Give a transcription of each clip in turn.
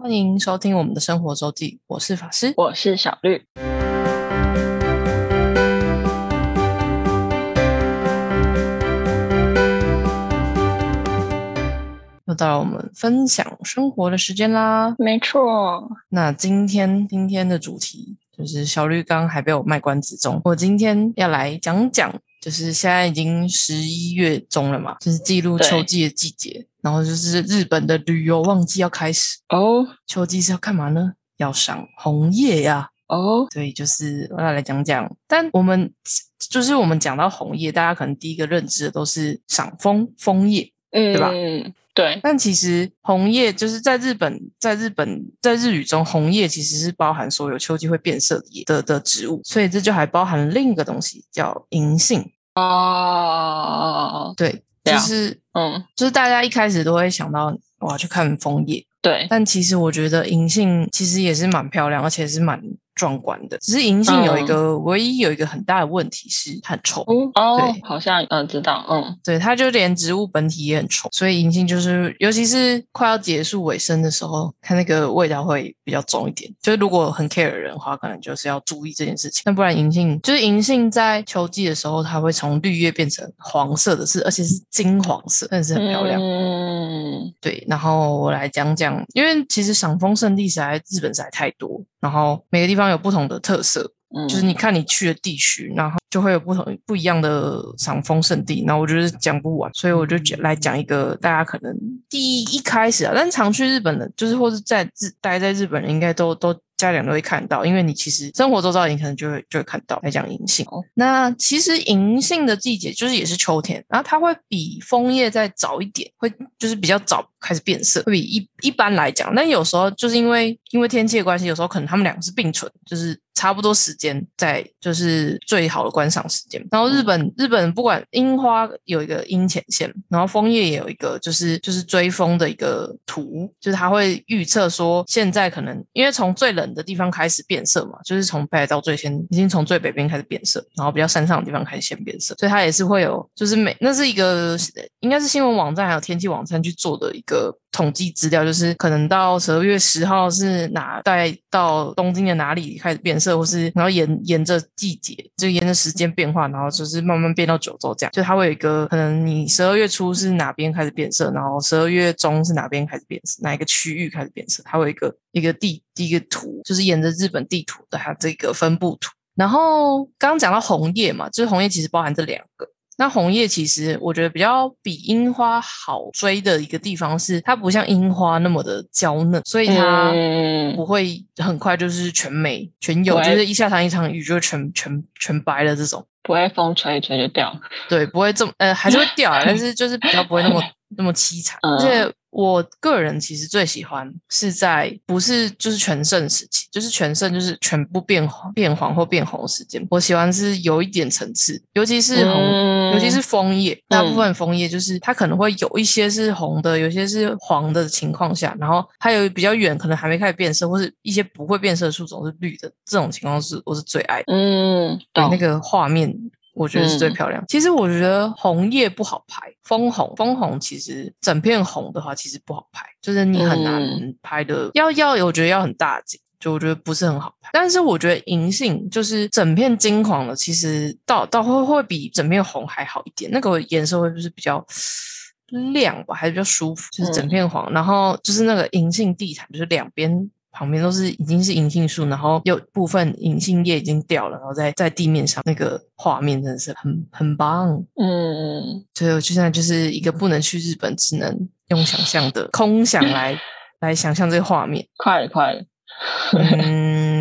欢迎收听我们的生活周记，我是法师，我是小绿。又到了我们分享生活的时间啦。没错，那今天今天的主题就是小绿刚还被我卖关子中，我今天要来讲讲，就是现在已经十一月中了嘛，就是记录秋季的季节。然后就是日本的旅游旺季要开始哦，秋季是要干嘛呢？要赏红叶呀！哦，对，就是我要来讲讲。但我们就是我们讲到红叶，大家可能第一个认知的都是赏枫枫叶，嗯，对吧？嗯，对。但其实红叶就是在日本，在日本在日语中，红叶其实是包含所有秋季会变色的的的植物，所以这就还包含另一个东西叫银杏哦。对。就是，嗯，就是大家一开始都会想到我要去看枫叶，对。但其实我觉得银杏其实也是蛮漂亮，而且是蛮。壮观的，只是银杏有一个唯一有一个很大的问题是很臭。哦，对，好像嗯知道，嗯，对，它就连植物本体也很臭，所以银杏就是，尤其是快要结束尾声的时候，它那个味道会比较重一点。就是如果很 care 的人的话，可能就是要注意这件事情。那不然银杏就是银杏在秋季的时候，它会从绿叶变成黄色的，是而且是金黄色，真的是很漂亮。嗯，对。然后我来讲讲，因为其实赏枫圣地实在日本实在太多。然后每个地方有不同的特色，嗯就是你看你去的地区，然后就会有不同不一样的赏枫圣地。那我觉得讲不完，所以我就讲来讲一个大家可能第一开始啊，但常去日本的，就是或是在日待在日本人应该都都。家长都会看到，因为你其实生活周遭，你可能就会就会看到来讲银杏。那其实银杏的季节就是也是秋天，然后它会比枫叶再早一点，会就是比较早开始变色，会比一一般来讲。但有时候就是因为因为天气的关系，有时候可能他们两个是并存，就是。差不多时间在就是最好的观赏时间。然后日本日本不管樱花有一个樱前线，然后枫叶也有一个就是就是追风的一个图，就是它会预测说现在可能因为从最冷的地方开始变色嘛，就是从北海道最先已经从最北边开始变色，然后比较山上的地方开始先变色，所以它也是会有就是每那是一个应该是新闻网站还有天气网站去做的个。统计资料就是可能到十二月十号是哪带到东京的哪里开始变色，或是然后沿沿着季节就沿着时间变化，然后就是慢慢变到九州这样，就它会有一个可能你十二月初是哪边开始变色，然后十二月中是哪边开始变色，哪一个区域开始变色，它会有一个一个地一个图，就是沿着日本地图的它这个分布图。然后刚刚讲到红叶嘛，就是红叶其实包含这两个。那红叶其实我觉得比较比樱花好追的一个地方是，它不像樱花那么的娇嫩，所以它不会很快就是全没全有，就是一下场一场雨就全全全白了这种，不会风吹一吹就掉。对，不会这么呃还是会掉，但是就是比较不会那么那么凄惨，而且。我个人其实最喜欢是在不是就是全盛时期，就是全盛就是全部变黄变黄或变红时间。我喜欢是有一点层次，尤其是红，尤其是枫叶，大部分枫叶就是它可能会有一些是红的，有些是黄的情况下，然后还有比较远，可能还没开始变色，或是一些不会变色的树种是绿的，这种情况是我是最爱。嗯，对，那个画面。我觉得是最漂亮。其实我觉得红叶不好拍，枫红枫红其实整片红的话，其实不好拍，就是你很难拍的。要要，我觉得要很大景，就我觉得不是很好拍。但是我觉得银杏就是整片金黄的，其实倒倒会会比整片红还好一点。那个颜色会就是比较亮吧，还是比较舒服，就是整片黄，然后就是那个银杏地毯，就是两边。旁边都是已经是银杏树，然后有部分银杏叶已经掉了，然后在在地面上，那个画面真的是很很棒。嗯，所以我现在就是一个不能去日本，只能用想象的空想来 来想象这个画面。快了，快了。嗯，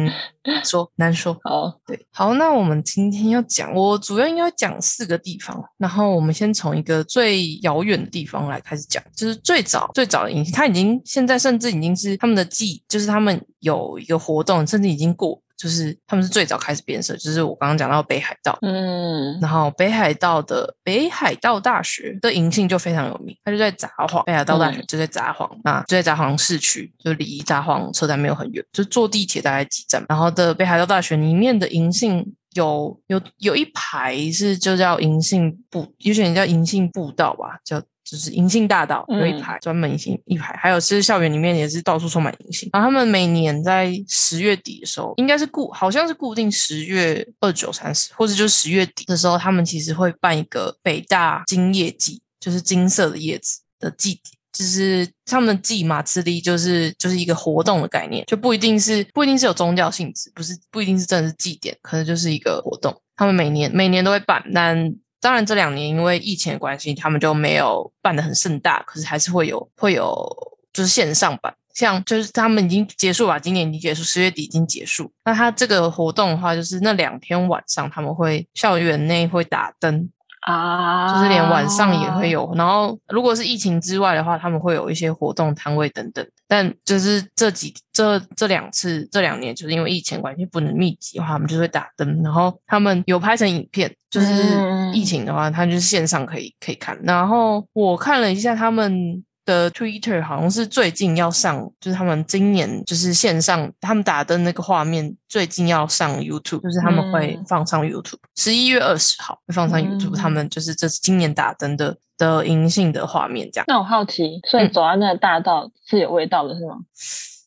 说 难说。好，对，好，那我们今天要讲，我主要应该讲四个地方，然后我们先从一个最遥远的地方来开始讲，就是最早最早的影，星，他已经现在甚至已经是他们的记，就是他们有一个活动，甚至已经过。就是他们是最早开始变色，就是我刚刚讲到北海道，嗯，然后北海道的北海道大学的银杏就非常有名，它就在札幌，北海道大学就在札幌，那就在札幌市区，就离札幌车站没有很远，就坐地铁大概几站。然后的北海道大学里面的银杏有有有一排是就叫银杏步，有些人叫银杏步道吧，叫。就是银杏大道有一嗯排专门银杏一排，还有是校园里面也是到处充满银杏。然后他们每年在十月底的时候，应该是固好像是固定十月二九三十，或者就是十月底的时候，他们其实会办一个北大金叶季，就是金色的叶子的祭典。就是他们的祭马之力，就是就是一个活动的概念，就不一定是不一定是有宗教性质，不是不一定是真的是祭典，可能就是一个活动。他们每年每年都会办，但当然这两年因为疫情的关系，他们就没有办得很盛大，可是还是会有会有就是线上版。像就是他们已经结束吧，今年已经结束，十月底已经结束。那他这个活动的话，就是那两天晚上他们会校园内会打灯，啊，就是连晚上也会有。然后如果是疫情之外的话，他们会有一些活动摊位等等。但就是这几这这两次这两年，就是因为疫情关系不能密集的话，他们就会打灯。然后他们有拍成影片，就是嗯疫情的话，他就是线上可以可以看。然后我看了一下他们。的 Twitter 好像是最近要上，就是他们今年就是线上他们打灯那个画面，最近要上 YouTube，就是他们会嗯。放上 YouTube，十一、月二十号会放上 YouTube，、嗯他们就是这是今年打灯的的银杏的画面这样。那我好奇，所以嗯。走在那个大道是有味道的，是吗？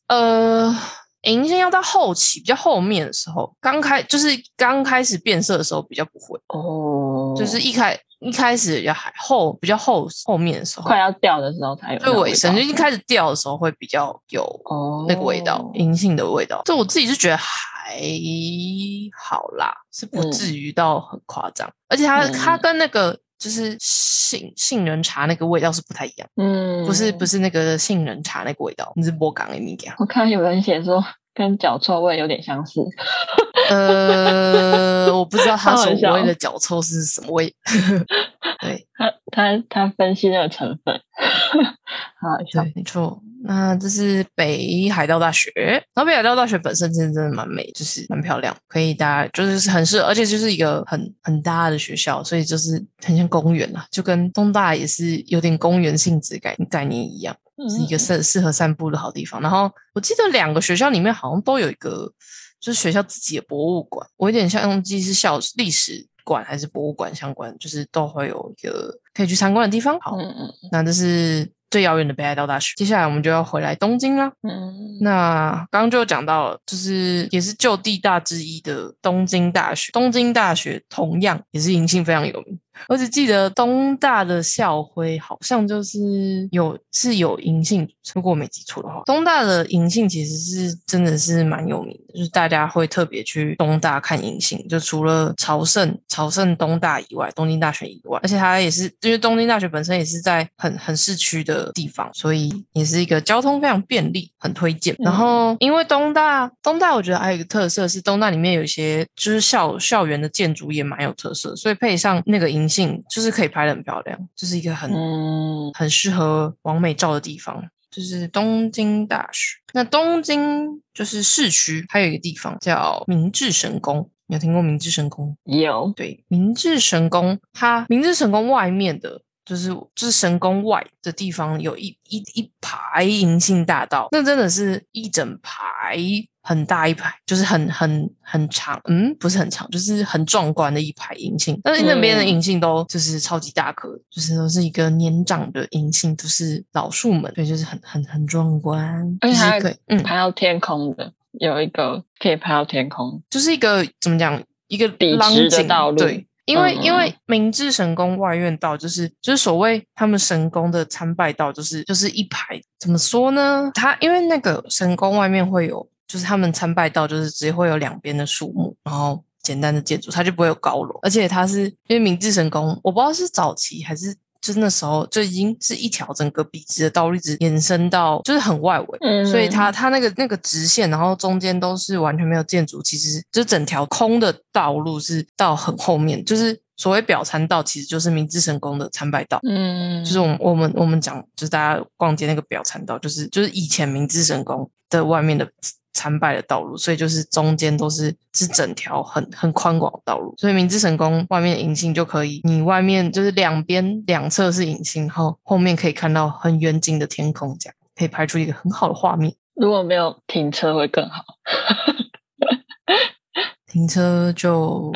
呃，银杏要到后期比较后面的时候，刚开就是刚开始变色的时候比较不会，哦。就是一开一开始比较还后比较后后面的时候快，要掉的时候才有那个味道。最尾声就一开始掉的时候会比较有哦那个味道，银杏的味道。这我自己是觉得还好啦，是不嗯至于到很夸张，而且它嗯它跟那个就是杏杏仁茶那个味道是不太一样，嗯，不是不是那个杏仁茶那个味道，你是波港的米感。我看有人写说跟脚臭味有点相似。呃，我不知道 他所谓的脚臭是什么味。对 他他他分析那个成分，好没错。那这是北海道大学，然后北海道大学本身真的真的蛮美，就是蛮漂亮，可以大家就是很适合，而且就是一个很很大的学校，所以就是很像公园啊，就跟东大也是有点公园性质概概念一样。是一个嗯适适合散步的好地方。然后我记得两个学校里面好像都有一个，就是学校自己的博物馆。我有点像忘记是校历史馆还是博物馆相关，就是都会有一个可以去参观的地方。好，嗯嗯那这是最遥远的北海道大学。接下来我们就要回来东京啦。嗯，那刚刚就讲到了，就是也是旧地大之一的东京大学。东京大学同样也是银杏非常有名。我只记得东大的校徽好像就是有是有银杏，如果我没记错的话，东大的银杏其实是真的是蛮有名的，就是大家会特别去东大看银杏，就除了朝圣朝圣东大以外，东京大学以外，而且它也是因为东京大学本身也是在很很市区的地方，所以也是一个交通非常便利，很推荐。然后因为东大东大，我觉得还有一个特色是东大里面有一些就是校校园的建筑也蛮有特色，所以配上那个银杏，就是可以拍的很漂亮，就是一个很嗯很适合完美照的地方，就是东京大学。那东京就是市区，还有一个地方叫明治神宫，你有听过明治神宫？有对，明治神宫，它明治神宫外面的，就是就是神宫外的地方，有一一一排银杏大道，那真的是一整排很大一排，就是很很很长，嗯，不是很长，就是很壮观的一排银杏。但是那边的嗯银杏都就是超级大颗，就是都是一个年长的银杏，都是老树们，所以就是很很很壮观，而且还可以，嗯，拍到天空的，有一个可以拍到天空。就是一个怎么讲，一个笔浪直的景道路对。因为嗯因为明治神宫外院道就是就是所谓他们神宫的参拜道，就是就是一排怎么说呢？它因为那个神宫外面会有，就是他们参拜道就是直接会有两边的树木，然后简单的建筑，它就不会有高楼，而且它是因为明治神宫，我不知道是早期还是。就那时候就已经是一条整个笔直的道路，一直延伸到就是很外围，嗯所以它它那个那个直线，然后中间都是完全没有建筑，其实就整条空的道路是到很后面，就是所谓表参道，其实就是明治神宫的参拜道。嗯，就是我们我们我们讲，就是大家逛街那个表参道，就是就是以前明治神宫的外面的参拜的道路，所以就是中间都是是整条很很宽广的道路，所以明治神宫外面的银杏就可以，你外面就是两边两侧是银杏，然后后面可以看到很远景的天空，这样可以拍出一个很好的画面。如果没有停车会更好。停车就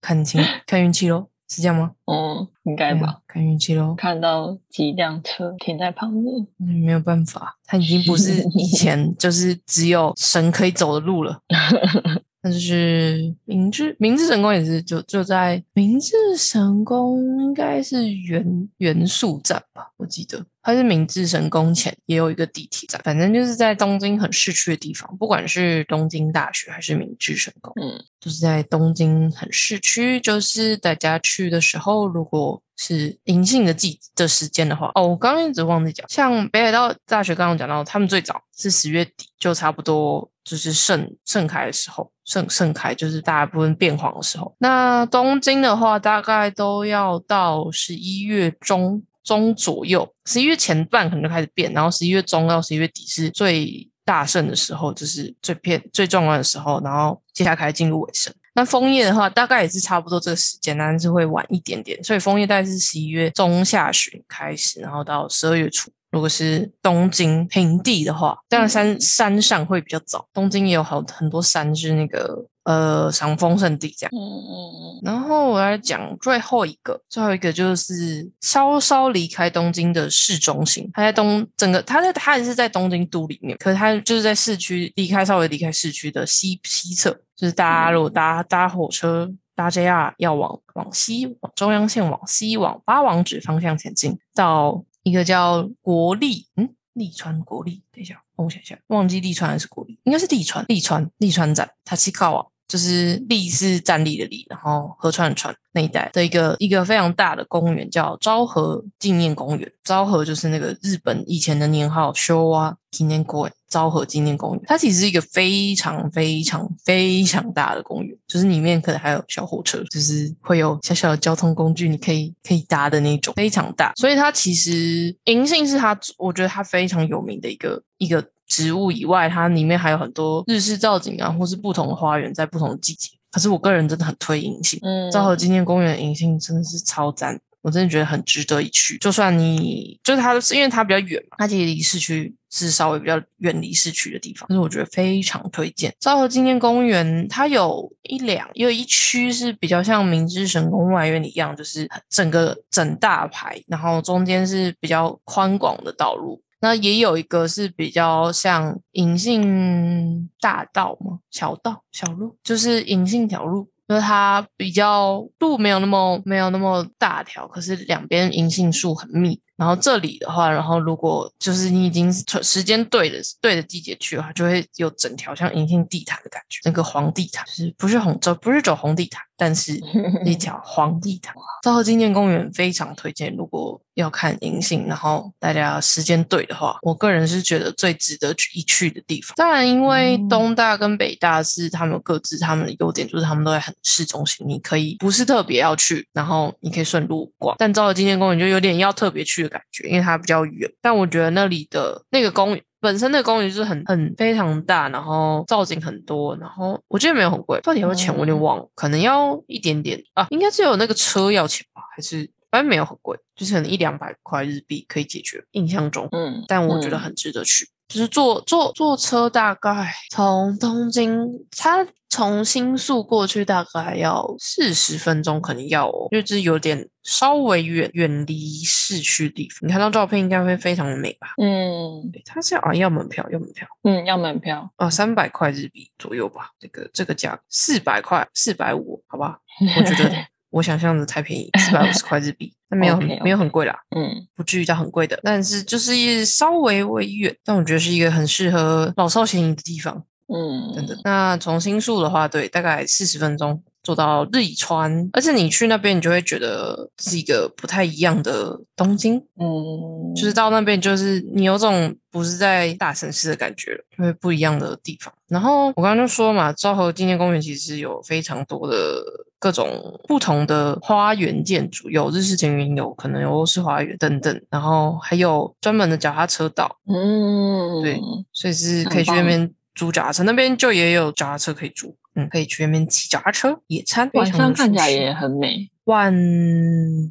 看情 看运气喽。是这样吗？哦，应该吧。看运气喽。看到几辆车停在旁边，没有办法，它已经不是以前就是只有神可以走的路了。那就是明治，明治神宫也是就就在明治神宫，应该是元元素站吧，我记得它是明治神宫前也有一个地铁站，反正就是在东京很市区的地方，不管是东京大学还是明治神宫，嗯，就是在东京很市区，就是大家去的时候，如果是银杏的季的时间的话，哦，我刚刚一直忘记讲，像北海道大学刚刚讲到，他们最早是十月底就差不多就是盛盛开的时候，盛盛开就是大部分变黄的时候。那东京的话，大概都要到十一月中中左右，十一月前半可能就开始变，然后十一月中到十一月底是最大盛的时候，就是最片最壮观的时候，然后接下来开始进入尾声。那枫叶的话，大概也是差不多这个时间，但是会晚一点点。所以枫叶大概是十一月中下旬开始，然后到十二月初。如果是东京平地的话，当然山山上会比较早。东京也有好很多山是那个呃赏枫圣地这样。嗯嗯嗯，然后我来讲最后一个，最后一个就是稍稍离开东京的市中心，它在东整个，它在它也是在东京都里面，可是它就是在市区离开稍微离开市区的西西侧，就是大家如果搭搭火车搭 JR 要往往西往中央线往西往八王子方向前进，到一个叫国立嗯利川国立，等一下我想一下，忘记利川还是国立，应该是利川利川利川站，它西靠啊。就是立是站立的立，然后河川的川那一带的一个一个非常大的公园，叫昭和纪念公园。昭和就是那个日本以前的年号 Showa 纪念公园，昭和纪念公园。它其实是一个非常非常非常大的公园，就是里面可能还有小火车，就是会有小小的交通工具，你可以可以搭的那种，非常大。所以它其实银杏是它，我觉得它非常有名的一个一个。植物以外，它里面还有很多日式造景啊，或是不同的花园，在不同的季节。可是我个人真的很推银杏，嗯，昭和纪念公园的银杏真的是超赞，我真的觉得很值得一去。就算你就是它，因为它比较远嘛，它其实离市区是稍微比较远离市区的地方，但是我觉得非常推荐昭和纪念公园。它有一两，有一区是比较像明治神宫外苑一样，就是整个整大排，然后中间是比较宽广的道路。那也有一个是比较像银杏大道嘛？小道、小路，就是银杏小路，就是它比较路没有那么没有那么大条，可是两边银杏树很密。然后这里的话，然后如果就是你已经时间对的对的季节去的话，就会有整条像银杏地毯的感觉，那个黄地毯，就是不是红走不是走红地毯，但是 一条黄地毯。昭和纪念公园非常推荐，如果要看银杏，然后大家时间对的话，我个人是觉得最值得去一去的地方。当然，因为东大跟北大是他们各自他们的优点，就是他们都在很市中心，你可以不是特别要去，然后你可以顺路逛。但昭和纪念公园就有点要特别去。感觉，因为它比较远，但我觉得那里的那个公园本身的公园就是很很非常大，然后造景很多，然后我记得没有很贵，到底要钱我有点忘了，可能要一点点啊，应该是有那个车要钱吧，还是反正没有很贵，就是可能一两百块日币可以解决，印象中，嗯，但我觉得很值得去。就是坐坐坐车，大概从东京，它从新宿过去大概要四十分钟，可能要，哦，就是有点稍微远远离市区地方。你看到照片应该会非常的美吧？嗯，它是啊，要门票，要门票，嗯，要门票啊，三百块日币左右吧，这个这个价四百块，四百五，好吧？我觉得。我想象的太便宜，四百五十块日币，那没有很没有很贵啦，嗯，不至于到很贵的，但是就是稍微微远，但我觉得是一个很适合老少咸宜的地方，嗯，真的。那从新宿的话，对，大概四十分钟坐到日乙川，而且你去那边，你就会觉得是一个不太一样的东京，嗯，就是到那边就是你有种不是在大城市的感觉了，因为不一样的地方。然后我刚刚就说嘛，昭和纪念公园其实有非常多的。各种不同的花园建筑，有日式庭园，有可能有欧式花园等等，然后还有专门的脚踏车道，嗯，对，所以是可以去那边租脚踏车，那边就也有脚踏车可以租，嗯，可以去那边骑脚踏车野餐，晚上看起来也很美。晚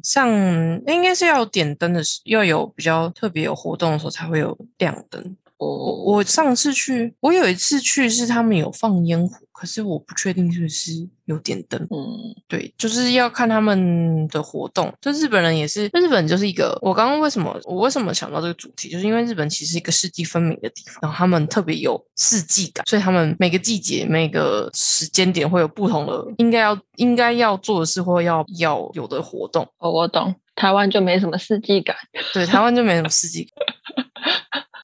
上应该是要点灯的时，要有比较特别有活动的时候才会有亮灯。我我上次去，我有一次去是他们有放烟火。可是我不确定是不是有点灯。嗯对，就是要看他们的活动。就日本人也是，日本就是一个，我刚刚为什么我为什么想到这个主题，就是因为日本其实是一个四季分明的地方，然后他们特别有四季感，所以他们每个季节、每个时间点会有不同的应该要应该要做的事或要要有的活动。哦，我懂，台湾就没什么四季感。对，台湾就没什么四季感。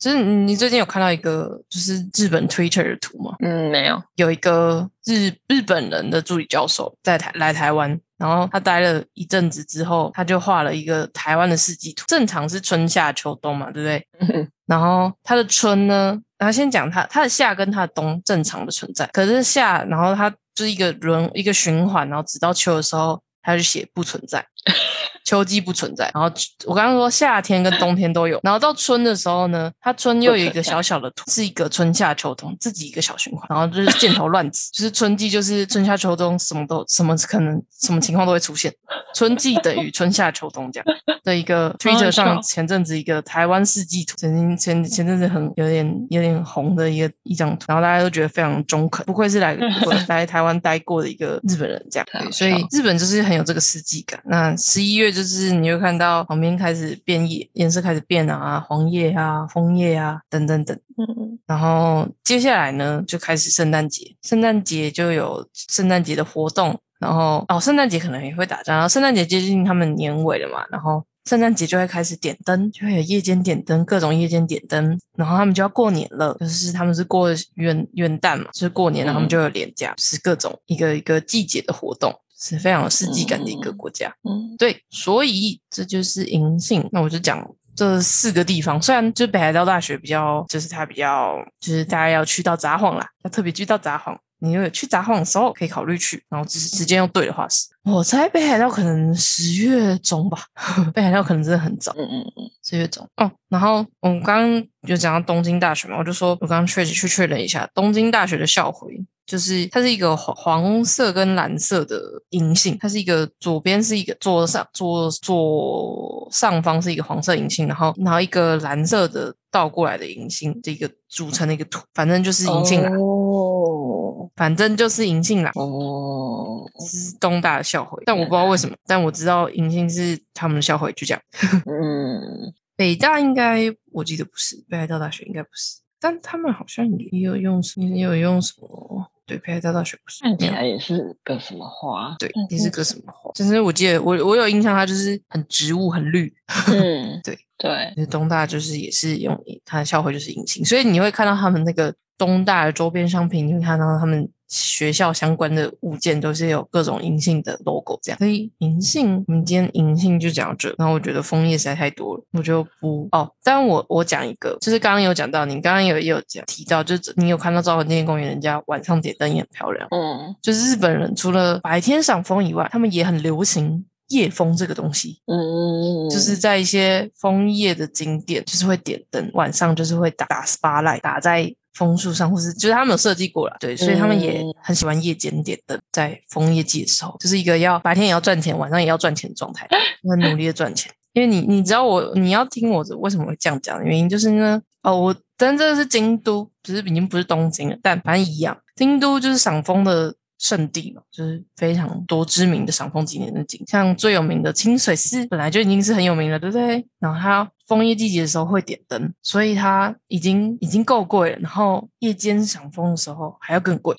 就是你最近有看到一个就是日本 Twitter 的图吗？嗯，没有。有一个日日本人的助理教授在台来台湾，然后他待了一阵子之后，他就画了一个台湾的四季图。正常是春夏秋冬嘛，对不对？嗯然后他的春呢，然后先讲他他的夏跟他的冬正常的存在，可是夏，然后他就是一个轮一个循环，然后直到秋的时候，他就写不存在。秋季不存在，然后我刚刚说夏天跟冬天都有，然后到春的时候呢，它春又有一个小小的图，是一个春夏秋冬自己一个小循环，然后就是箭头乱指，就是春季就是春夏秋冬什么都什么可能什么情况都会出现，春季等于春夏秋冬这样 的一个 Twitter 上前阵子一个台湾四季图，曾经前前阵子很有点有点红的一个一张图，然后大家都觉得非常中肯，不愧是来 来台湾待过的一个日本人这样，对，所以日本就是很有这个四季感。那十一月就是你会看到旁边开始变叶，颜色开始变啊，黄叶啊、枫叶啊等等等。嗯然后接下来呢，就开始圣诞节，圣诞节就有圣诞节的活动，然后哦，圣诞节可能也会打仗，然后圣诞节接近他们年尾了嘛，然后圣诞节就会开始点灯，就会有夜间点灯，各种夜间点灯，然后他们就要过年了，就是他们是过元元旦嘛，就是过年，然后他们就有年假，是各种一个一个季节的活动。是非常有四季感的一个国家，嗯对，所以这就是银杏。那我就讲这四个地方，虽然就北海道大学比较，就是它比较，就是大家要去到札幌啦，要特别去到札幌。你如果去札幌的时候，可以考虑去，然后只是时间用对的话是，我猜北海道可能十月中吧，北海道可能真的很早，嗯嗯嗯，十月中哦。然后我们刚刚有讲到东京大学嘛，我就说我刚刚确实去确认一下，东京大学的校徽就是它是一个黄黄色跟蓝色的银杏，它是一个左边是一个左上左左上方是一个黄色银杏，然后然后一个蓝色的倒过来的银杏，这个组成的一个图，反正就是银杏啦，哦反正就是银杏啦。哦，是东大的校徽，但我不知道为什么，但我知道银杏是他们的校徽，就这样。嗯，北大应该我记得不是，北海道大学应该不是，但他们好像也有用，也有用什么？对，北海道大学看起来也是个什么花？对嗯，也是个什么花？就是我记得我我有印象，它就是很植物很绿，嗯，对对，就是东大就是也是用它的校徽就是银杏，所以你会看到他们那个东大的周边商品，你会看到他们学校相关的物件都是有各种银杏的 logo 这样。所以银杏，我们今天银杏就讲到这，然后我觉得枫叶实在太多了，我就不哦。但我我讲一个，就是刚刚有讲到，你刚刚有也有讲提到，就是你有看到昭和纪念公园，人家晚上点灯也很漂亮。嗯就是日本人除了白天赏枫以外，他们也很流行夜枫这个东西。嗯，就是在一些枫叶的景点，就是会点灯，晚上就是会打打 spotlight 打在枫树上，或是就是他们有设计过了，对，所以他们也嗯很喜欢夜间点灯，在枫叶季的时候，就是一个要白天也要赚钱，晚上也要赚钱的状态，很努力的赚钱。因为你你知道我你要听我为什么会这样讲的原因，就是呢，哦，我但这个是京都，只是已经不是东京了，但反正一样，京都就是赏枫的圣地嘛，就是非常多知名的赏枫景点的景，像最有名的清水寺本来就已经是很有名了，对不对？然后它枫叶季节的时候会点灯，所以它已经已经够贵了，然后夜间赏枫的时候还要更贵，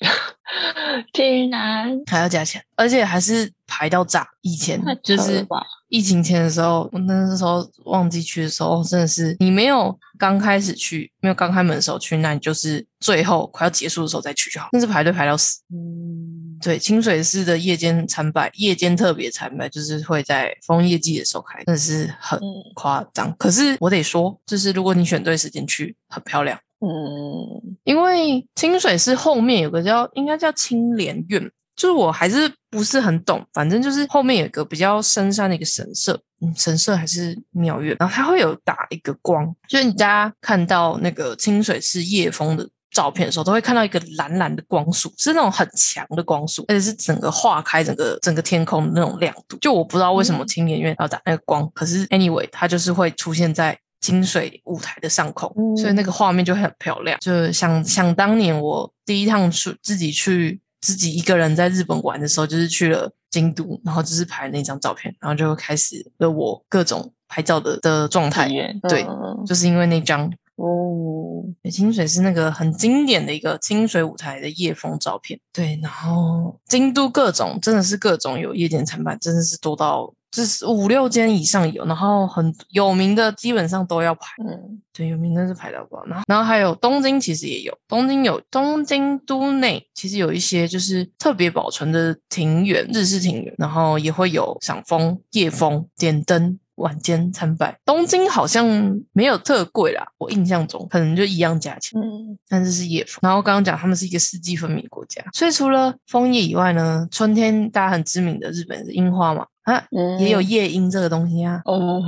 竟然还要加钱，而且还是排到炸。以前就是疫情前的时候，我那时候忘记去的时候，真的是你没有刚开始去，没有刚开门的时候去，那你就是最后快要结束的时候再去就好，那是排队排到死。嗯，对，清水寺的夜间参拜，夜间特别参拜，就是会在枫叶季的时候开，真的是很嗯夸张。可是我得说，就是如果你选对时间去，很漂亮。嗯因为清水寺后面有个叫应该叫青莲院，就是我还是不是很懂，反正就是后面有个比较深山的一个神社，嗯，神社还是庙院，然后它会有打一个光，就是你大家看到那个清水寺夜风的。照片的时候都会看到一个蓝蓝的光束，是那种很强的光束，而且是整个化开整个整个天空的那种亮度。就我不知道为什么青年院要打那个光，可是 anyway 它就是会出现在金水舞台的上空，嗯所以那个画面就会很漂亮。就想想当年我第一趟去自己去自己一个人在日本玩的时候，就是去了京都，然后就是拍那张照片，然后就开始了我各种拍照的的状态对嗯。就是因为那张。哦，清水是那个很经典的一个清水舞台的夜风照片，对，然后京都各种真的是各种有夜间参拜，真的是多到就是五六间以上有，然后很有名的基本上都要排。嗯对，有名的是排到爆，然后然后还有东京，其实也有东京有东京都内，其实有一些就是特别保存的庭园，日式庭园，然后也会有赏枫、夜枫、点灯。晚间参拜，东京好像没有特贵啦，我印象中可能就一样价钱，嗯但是是夜枫。然后刚刚讲他们是一个四季分明的国家，所以除了枫叶以外呢，春天大家很知名的日本是樱花嘛，啊，嗯，也有夜樱这个东西啊，哦，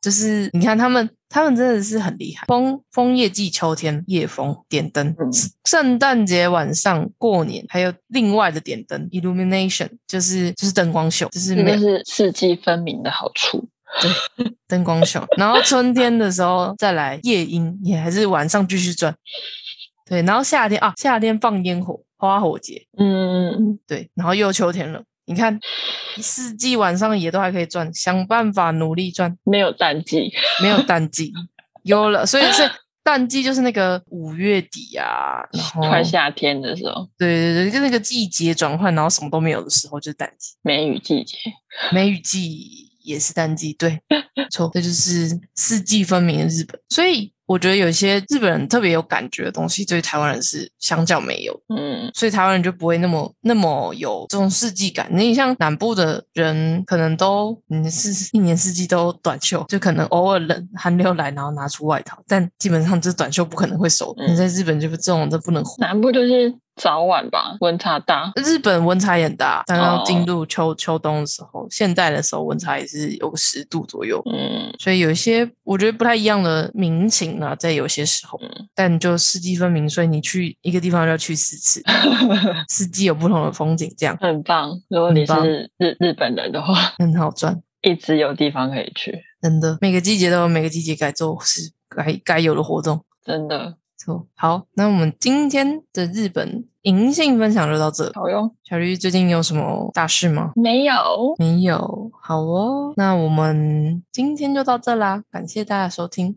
就是你看他们，他们真的是很厉害。枫枫叶季秋天夜枫点灯，嗯圣诞节晚上过年还有另外的点灯 illumination，就是就是灯光秀，就是这就是四季分明的好处。灯光秀。然后春天的时候再来夜莺，也还是晚上继续转。对，然后夏天啊，夏天放烟火，花火节。嗯，对，然后又秋天了。你看，四季晚上也都还可以赚，想办法努力赚。没有淡季。没有淡季，有了，所以是淡季就是那个五月底啊，然后快夏天的时候，对对对，就那个季节转换，然后什么都没有的时候就是淡季，梅雨季节。梅雨季也是淡季，对，错，这就是四季分明的日本。所以我觉得有一些日本人特别有感觉的东西，对台湾人是相较没有嗯所以台湾人就不会那么那么有这种四季感。你像南部的人，可能都你是一年四季都短袖，就可能偶尔冷寒流来，然后拿出外套，但基本上这短袖不可能会收。嗯你在日本就这种都不能活。南部就是早晚吧，温差大。日本温差也很大，但要哦进入秋秋冬的时候，现代的时候温差也是有个十度左右。嗯所以有一些我觉得不太一样的民情啊，在有些时候，嗯但就四季分明，所以你去一个地方就要去四次，四季有不同的风景，这样很棒。如果你是日日本人的话，很好赚。一直有地方可以去，真的，每个季节都有每个季节该做是该该有的活动。真的错，好，那我们今天的日本银杏分享就到这。好哟。小绿最近有什么大事吗？没有，没有，好哦，那我们今天就到这啦，感谢大家收听，